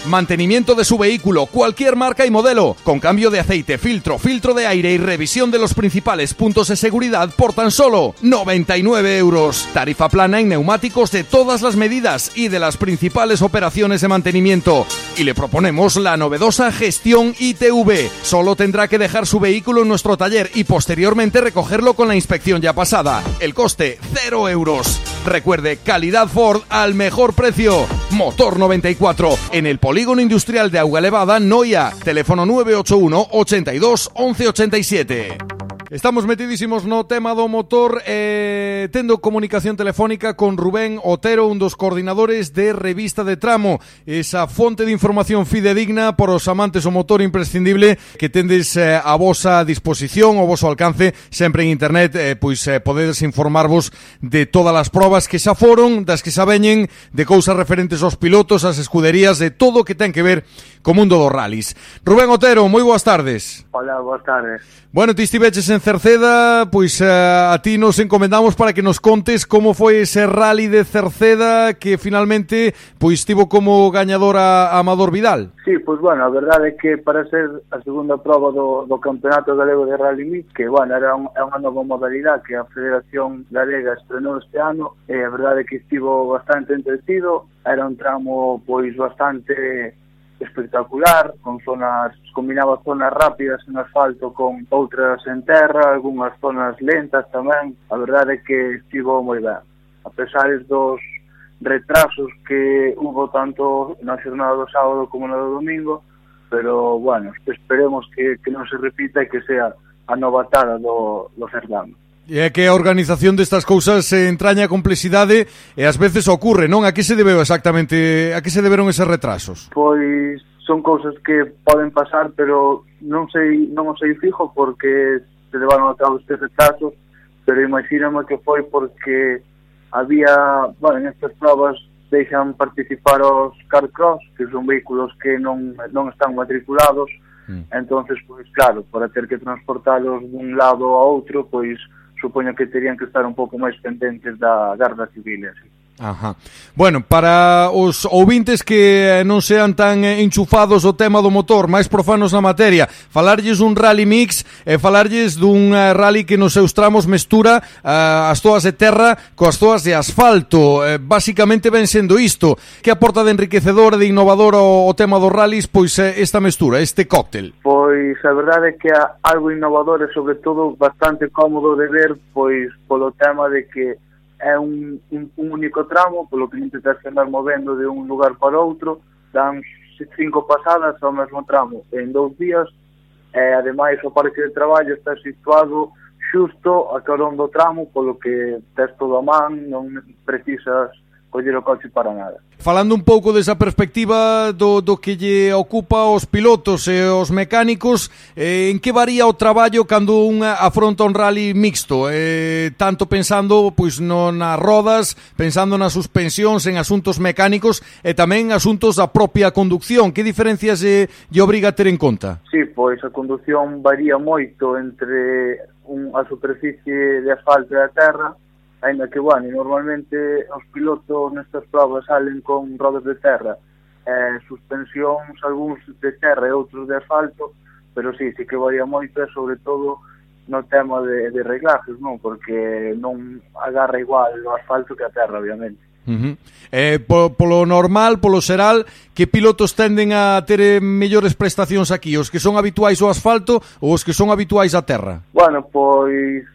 S2: Mantenimiento de su vehículo, cualquier marca y modelo, con cambio de aceite, filtro, filtro de aire y revisión de los principales puntos de seguridad por tan solo 99 euros. Tarifa plana en neumáticos de todas las medidas y de las principales operaciones de mantenimiento. Y le proponemos la novedosa gestión ITV. Solo tendrá que dejar su vehículo en nuestro taller y posteriormente recogerlo con la inspección ya pasada. El coste 0 euros. Recuerde, calidad Ford al mejor precio. Motor 94 en el Polígono Industrial de Auga Elevada, Noia. Teléfono 981 82 11 87. Estamos metidísimos no tema do motor eh, tendo comunicación telefónica con Rubén Otero, un dos coordinadores de Revista de Tramo, esa fonte de información fidedigna para os amantes do motor imprescindible que tendes eh, a vosa disposición, o vosso alcance sempre en internet, eh, pois eh, podedes informarvos de todas as probas que xa foron, das que xa veñen, de cousas referentes aos pilotos, ás escuderías, de todo o que ten que ver co mundo dos rallies. Rubén Otero, moi boas tardes.
S10: Hola, boas tardes.
S2: Bueno, ti estiveches en en Cerceda, pois uh, a ti nos encomendamos para que nos contes como foi ese rally de Cerceda que finalmente pois tivo como gañador a, a Amador Vidal.
S10: Sí, pois bueno, a verdade é que para ser a segunda prova do, do Campeonato Galego de Rally Mix, que bueno, era un, é unha nova modalidade que a Federación Galega estrenou este ano, e eh, a verdade é que estivo bastante entretido, era un tramo pois bastante espectacular, con zonas combinaba zonas rápidas en asfalto con outras en terra, algunhas zonas lentas tamén. A verdade é que estivo moi ben. A pesar dos retrasos que hubo tanto na xornada do sábado como na do domingo, pero bueno, esperemos que, que non se repita e que sea a novatada do, do certamen.
S2: É que a organización destas cousas se entraña a complexidade e ás veces ocurre, non? A que se debeu exactamente, a que se deberon eses retrasos?
S10: Pois son cousas que poden pasar, pero non sei, non o sei fijo porque se levaron a cabo estes retrasos, pero imagíname que foi porque había, bueno, en estas provas deixan participar os car cross, que son vehículos que non, non están matriculados, mm. entonces, pois claro, para ter que transportalos dun lado a outro, pois supoño que terían que estar un pouco máis pendentes da Garda Civil. Así.
S2: Ajá. Bueno, para os ouvintes que eh, non sean tan eh, enchufados o tema do motor, máis profanos na materia, falarlles un rally mix e falarlles dun rally que nos seus tramos mestura uh, as toas de terra coas toas de asfalto. Uh, basicamente ben sendo isto. Que aporta de enriquecedor e de innovador o, o tema dos rallies pois uh, esta mestura, este cóctel?
S10: Pois a verdade é que algo innovador e sobre todo bastante cómodo de ver pois polo tema de que é un, un, un único tramo, polo que non te tens que andar movendo de un lugar para outro, dan cinco pasadas ao mesmo tramo en dous días, e ademais o parque de traballo está situado xusto a carón do tramo, polo que tes todo a man, non precisas coller o coche para nada.
S2: Falando un pouco desa perspectiva do, do que lle ocupa os pilotos e os mecánicos, eh, en que varía o traballo cando un afronta un rally mixto? Eh, tanto pensando pois no, nas rodas, pensando nas suspensións, en asuntos mecánicos e tamén asuntos da propia conducción. Que diferencias lle, lle obriga a ter en conta?
S10: Sí, pois a conducción varía moito entre un, a superficie de asfalto e a terra, ainda que, bueno, normalmente os pilotos nestas provas salen con rodas de terra, eh, suspensións algúns de terra e outros de asfalto, pero sí, sí que varía moito e sobre todo no tema de, de reglajes, non? Porque non agarra igual o asfalto que a terra, obviamente.
S2: Uh -huh. eh, po, polo normal, polo seral, que pilotos tenden a ter eh, mellores prestacións aquí? Os que son habituais ao asfalto ou os que son habituais á terra?
S10: Bueno, pois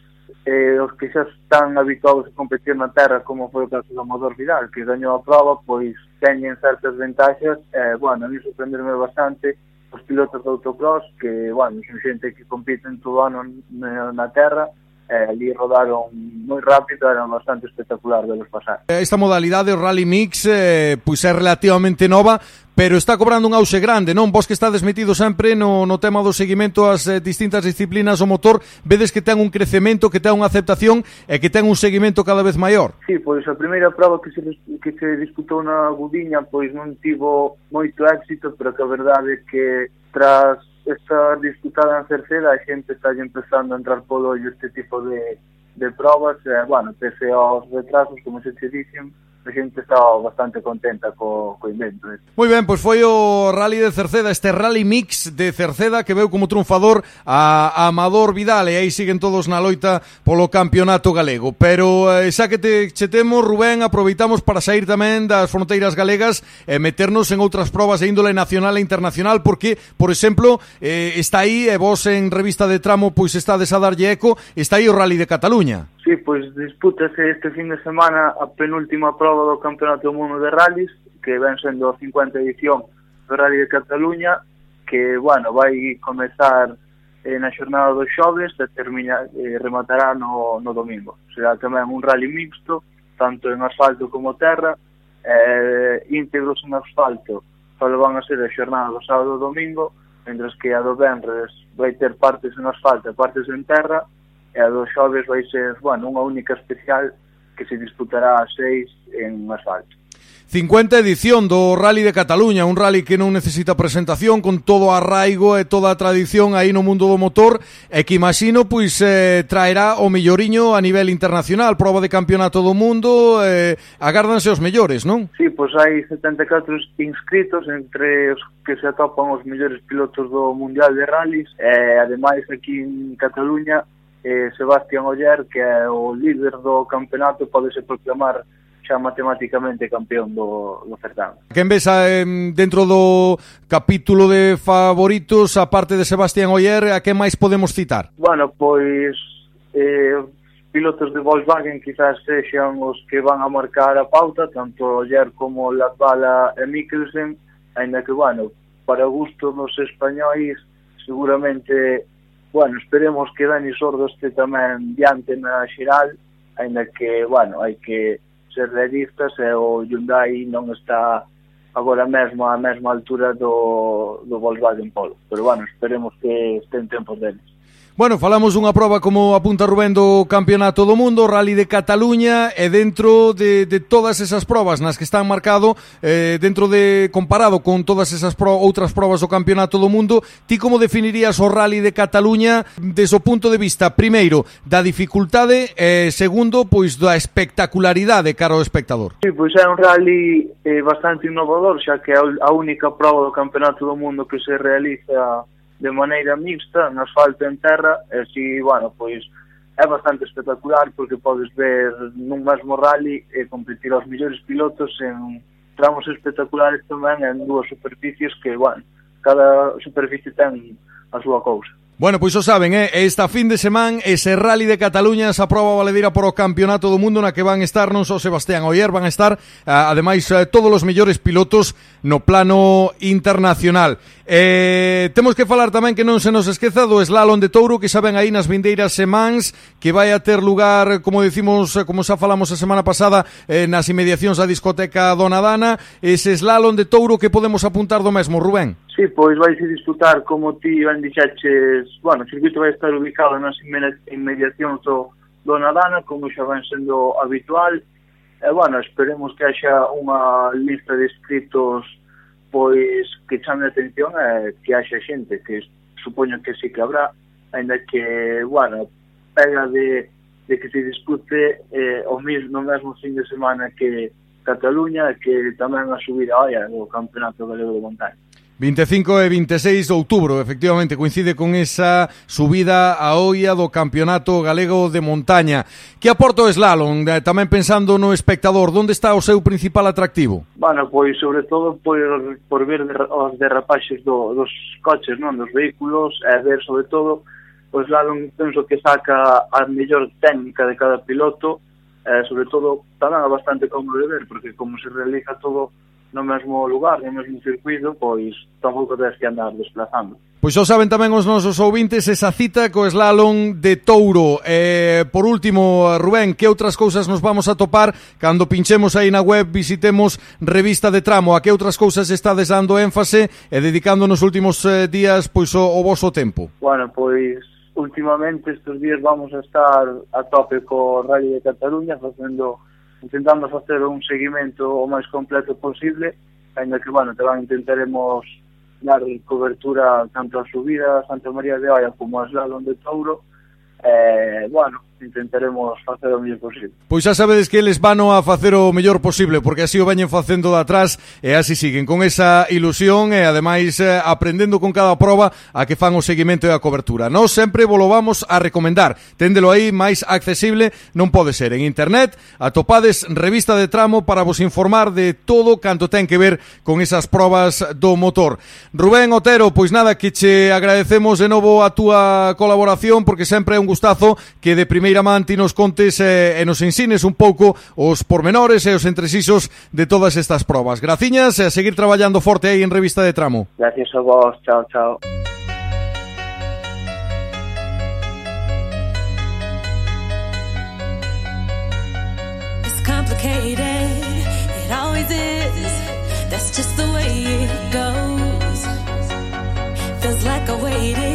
S10: eh, os que xa están habituados a competir na terra como foi o caso do Amador Vidal que gañou a prova pois teñen certas ventaxas eh, bueno, a mí sorprenderme bastante os pilotos de autocross que, bueno, son xente que compiten todo ano na, na terra eh, ali rodaron moi rápido, era bastante espectacular velos pasar.
S2: Eh, esta modalidade, o Rally Mix, eh, pois é relativamente nova, pero está cobrando un auxe grande, non? Vos que estades metido sempre no, no tema do seguimento ás eh, distintas disciplinas o motor, vedes que ten un crecemento, que ten unha aceptación e que ten un seguimento cada vez maior.
S10: Sí, pois a primeira prova que se, que se disputou na Gudiña pois non tivo moito éxito, pero que a verdade é que tras estar disputada en Cerceda, a xente está empezando a entrar polo ollo este tipo de, de provas, e, bueno, pese aos retrasos, como se te dicen, a xente estaba bastante contenta co, co invento. Este.
S2: Moi ben, pois foi o rally de Cerceda, este rally mix de Cerceda que veu como triunfador a, Amador Vidal e aí siguen todos na loita polo campeonato galego. Pero eh, xa que te chetemos, Rubén, aproveitamos para sair tamén das fronteiras galegas e meternos en outras probas de índole nacional e internacional porque, por exemplo, eh, está aí, e vos en revista de tramo pois estades a darlle eco, está aí o rally de Cataluña.
S10: Sí, pois dispútase este fin de semana a penúltima prova do Campeonato do Mundo de Rallys, que ven sendo a 50 edición do Rally de Cataluña, que, bueno, vai comezar eh, na xornada dos xoves e termina, eh, rematará no, no domingo. Será tamén un rally mixto, tanto en asfalto como terra, eh, íntegros en asfalto só van a ser a xornada do sábado e domingo, mentre que a do Benres vai ter partes en asfalto e partes en terra, e a dos xoves vai ser, bueno, unha única especial que se disputará a seis en asfalto.
S2: 50 edición do Rally de Cataluña, un rally que non necesita presentación con todo arraigo e toda a tradición aí no mundo do motor e que imagino pois eh, traerá o melloriño a nivel internacional, prova de campeonato do mundo, eh, agárdanse os mellores, non?
S10: Sí, pois hai 74 inscritos entre os que se atopan os mellores pilotos do Mundial de Rallys e ademais aquí en Cataluña eh, Sebastián Oller, que é o líder do campeonato, pode se proclamar xa matematicamente campeón do, do certame.
S2: Quen ves eh, dentro do capítulo de favoritos, aparte de Sebastián Oller, a que máis podemos citar?
S10: Bueno, pois eh, pilotos de Volkswagen quizás sexan os que van a marcar a pauta, tanto Oller como Latvala e Mikkelsen, ainda que, bueno, para gusto dos españois, seguramente bueno, esperemos que Dani Sordo este tamén diante na xeral, ainda que, bueno, hai que ser realistas e o Hyundai non está agora mesmo á mesma altura do, do Volkswagen Polo. Pero, bueno, esperemos que este en tempos deles.
S2: Bueno, falamos dunha proba como apunta Rubén do Campeonato do Mundo, Rally de Cataluña e dentro de, de todas esas probas nas que están marcado eh, dentro de comparado con todas esas pro, outras probas do Campeonato do Mundo ti como definirías o Rally de Cataluña desde o punto de vista, primeiro da dificultade e eh, segundo pois da espectacularidade cara ao espectador?
S10: Sí, pois é un rally eh, bastante innovador xa que é a única proba do Campeonato do Mundo que se realiza de maneira mixta, en asfalto e en terra, e si, bueno, pois é bastante espectacular porque podes ver nun mesmo rally e competir aos millores pilotos en tramos espectaculares tamén en dúas superficies que, bueno, cada superficie ten a súa cousa.
S2: Bueno, pois o saben, eh? esta fin de semana ese rally de Cataluña esa prova valedira por o campeonato do mundo na que van estar non só Sebastián Oyer, van a estar ah, ademais eh, todos os mellores pilotos no plano internacional. Eh, temos que falar tamén que non se nos esqueza do slalom de Touro que saben aí nas vindeiras semáns que vai a ter lugar, como decimos, como xa falamos a semana pasada, eh, nas inmediacións da discoteca Dona Dana ese slalom de Touro que podemos apuntar do mesmo, Rubén.
S10: Sí, pois vais a disputar como ti ben dixaches, bueno, o circuito vai estar ubicado nas inmediacións do Donadana, como xa van sendo habitual, E, bueno, esperemos que haxa unha lista de escritos pois que chame a atención e que haxa xente que supoño que sí que habrá ainda que, bueno, pega de, de que se discute eh, o mismo, no mesmo fin de semana que Cataluña que tamén a subida, olla do Campeonato Galego de Montaña.
S2: 25 e 26 de outubro, efectivamente, coincide con esa subida a oia do Campeonato Galego de Montaña. Que aporta o slalom? Eh, tamén pensando no espectador, onde está o seu principal atractivo?
S10: Bueno, pois sobre todo por, por ver os derrapaxes do, dos coches, non dos vehículos, e ver sobre todo pois, o slalom penso que saca a mellor técnica de cada piloto, e sobre todo tamén é bastante cómodo de ver, porque como se realiza todo no mesmo lugar, no mesmo circuito, pois tampouco tens que andar desplazando.
S2: Pois xa saben tamén os nosos ouvintes esa cita co slalom de Touro. Eh, por último, Rubén, que outras cousas nos vamos a topar cando pinchemos aí na web, visitemos Revista de Tramo? A que outras cousas estades dando énfase e dedicando nos últimos eh, días pois o, o vosso tempo?
S10: Bueno, pois últimamente estes días vamos a estar a tope co Rally de Cataluña facendo intentando facer un seguimento o máis completo posible, ainda que, bueno, tamén intentaremos dar cobertura tanto a subida a Santa María de Oia como a Slalom de Touro, eh, bueno, intentaremos facer o mellor posible.
S2: Pois xa sabedes que eles vano a facer o mellor posible, porque así o veñen facendo de atrás e así siguen con esa ilusión e ademais eh, aprendendo con cada proba a que fan o seguimento e a cobertura. Nós sempre volo vamos a recomendar. Téndelo aí máis accesible, non pode ser. En internet atopades revista de tramo para vos informar de todo canto ten que ver con esas probas do motor. Rubén Otero, pois nada, que che agradecemos de novo a túa colaboración porque sempre é un gustazo que de primeiro man ti nos contes eh, e nos ensines un pouco os pormenores e os entresisos de todas estas probas. Graciñas e a seguir traballando forte aí en Revista de Tramo.
S10: Gracias a vos, chao, chao.
S11: It's complicated, it always is. That's just the way it goes. Feels like I waited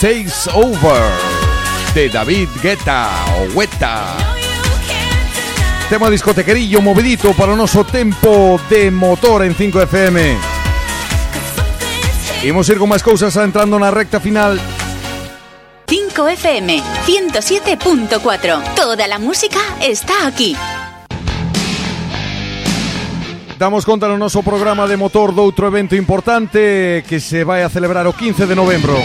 S11: Takes Over.
S2: De David Guetta o Guetta. Tema discotequerillo movidito para o noso tempo de motor en 5FM. Imos ir con máis cousas entrando na recta final
S5: 5FM 107.4. Toda la música está aquí.
S2: Damos conta no noso programa de motor do outro evento importante que se vai a celebrar o 15 de novembro.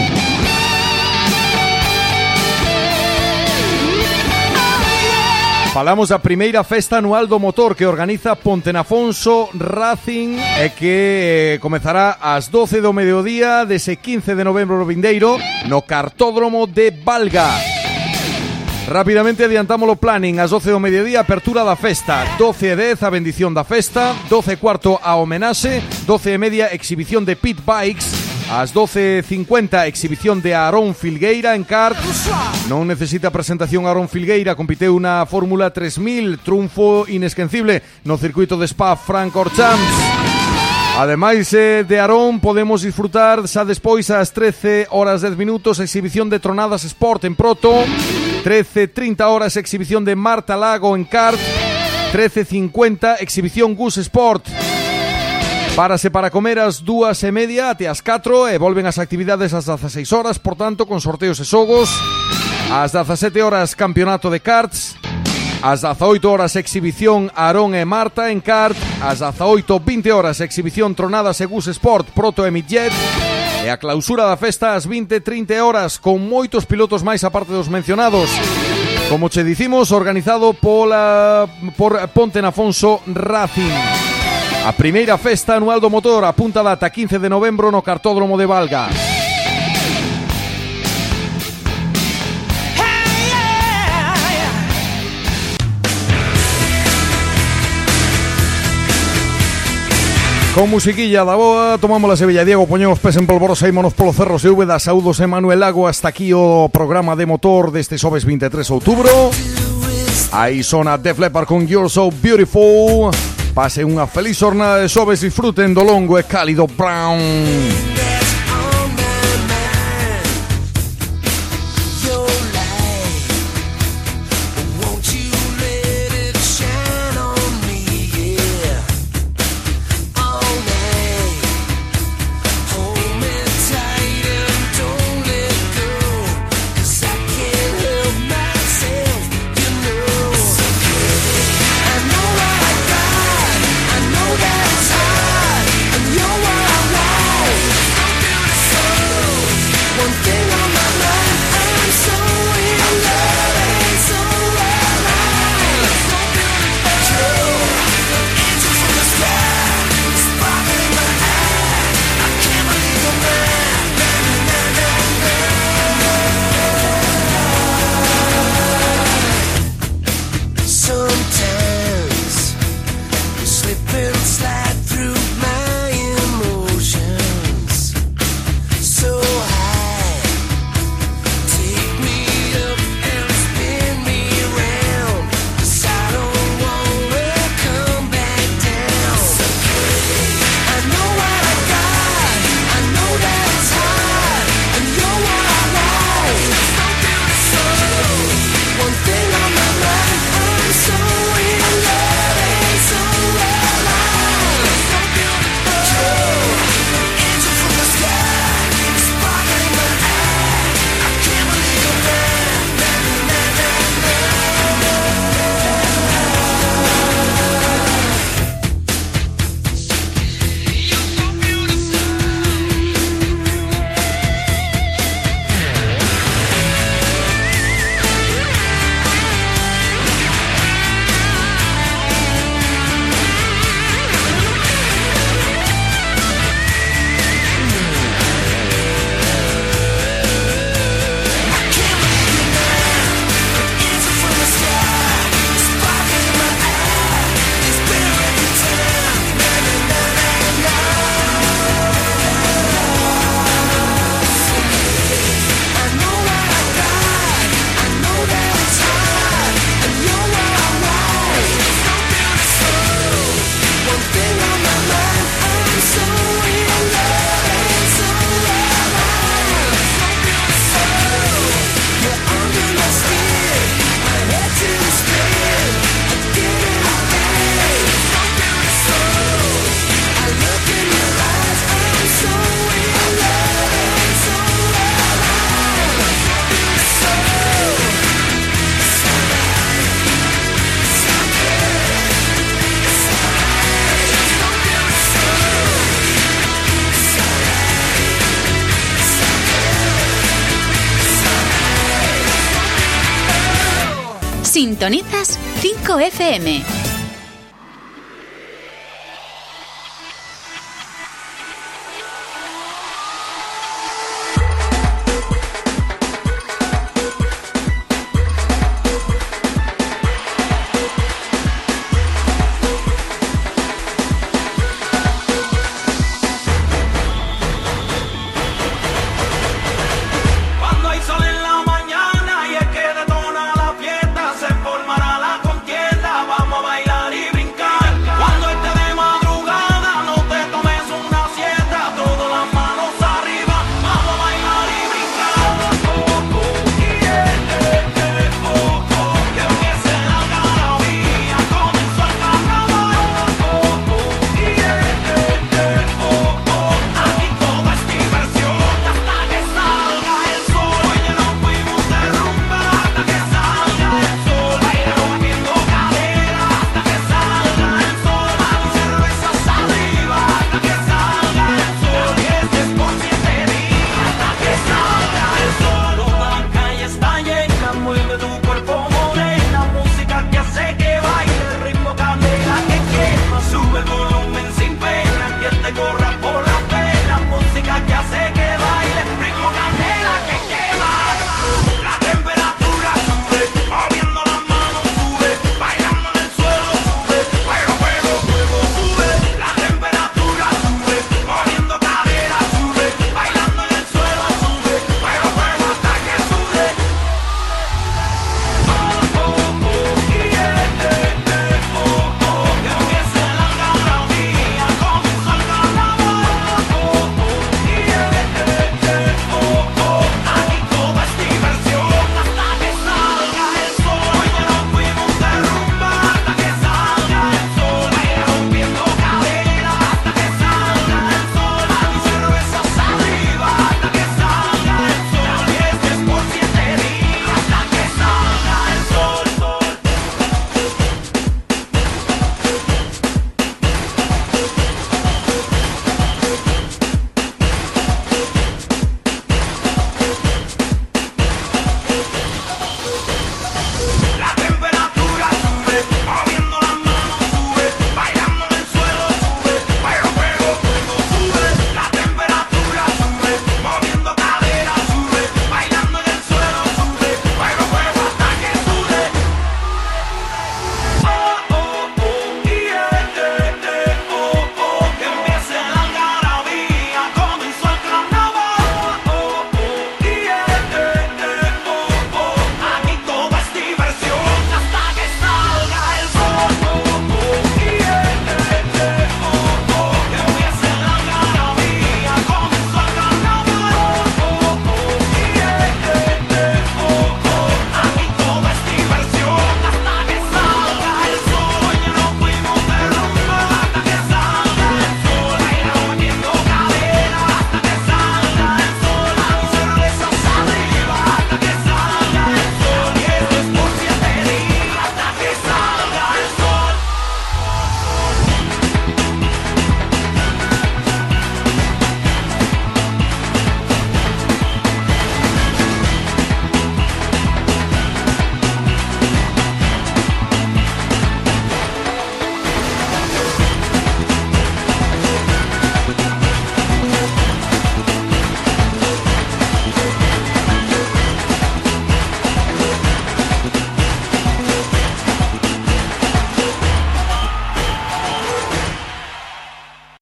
S2: Falamos da primeira festa anual do motor que organiza Pontenafonso Racing e que eh, comezará ás 12 do mediodía dese 15 de novembro no vindeiro no cartódromo de Valga. Rapidamente adiantamos o planning. Ás 12 do mediodía, apertura da festa. 12 e 10, a bendición da festa. 12 e cuarto, a homenaxe. 12 e media, exhibición de pit bikes Ás 12.50, exhibición de Aarón Filgueira en kart Non necesita presentación Aarón Filgueira Compiteu na Fórmula 3000 Triunfo inesquencible no circuito de Spa Francorchamps Ademais eh, de Arón podemos disfrutar xa despois ás 13 horas 10 minutos exhibición de Tronadas Sport en Proto. 13.30 horas exhibición de Marta Lago en kart 13.50 exhibición Gus Sport Párase para comer as dúas e media até as 4 e volven as actividades ás 16 horas, por tanto, con sorteos e xogos. Ás 17 horas, campeonato de karts. Ás 18 horas, exhibición Aarón e Marta en kart. Ás 18, 20 horas, exhibición Tronadas e Gus Sport, Proto e Midjet. E a clausura da festa ás 20.30 horas, con moitos pilotos máis aparte dos mencionados. Como che dicimos, organizado pola por Ponte Afonso Racing. A primeira festa anual do motor apunta data 15 de novembro no cartódromo de Valga. Con musiquilla da boa, tomamos la Sevilla Diego, poñemos pés en polvorosa e monos polo cerro se da Saúdos e Manuel Lago hasta aquí o programa de motor deste xoves 23 de outubro. Aí sona Def Leppard con You're So Beautiful. Pasen una feliz jornada de sobres, disfruten Dolongo, es cálido Brown.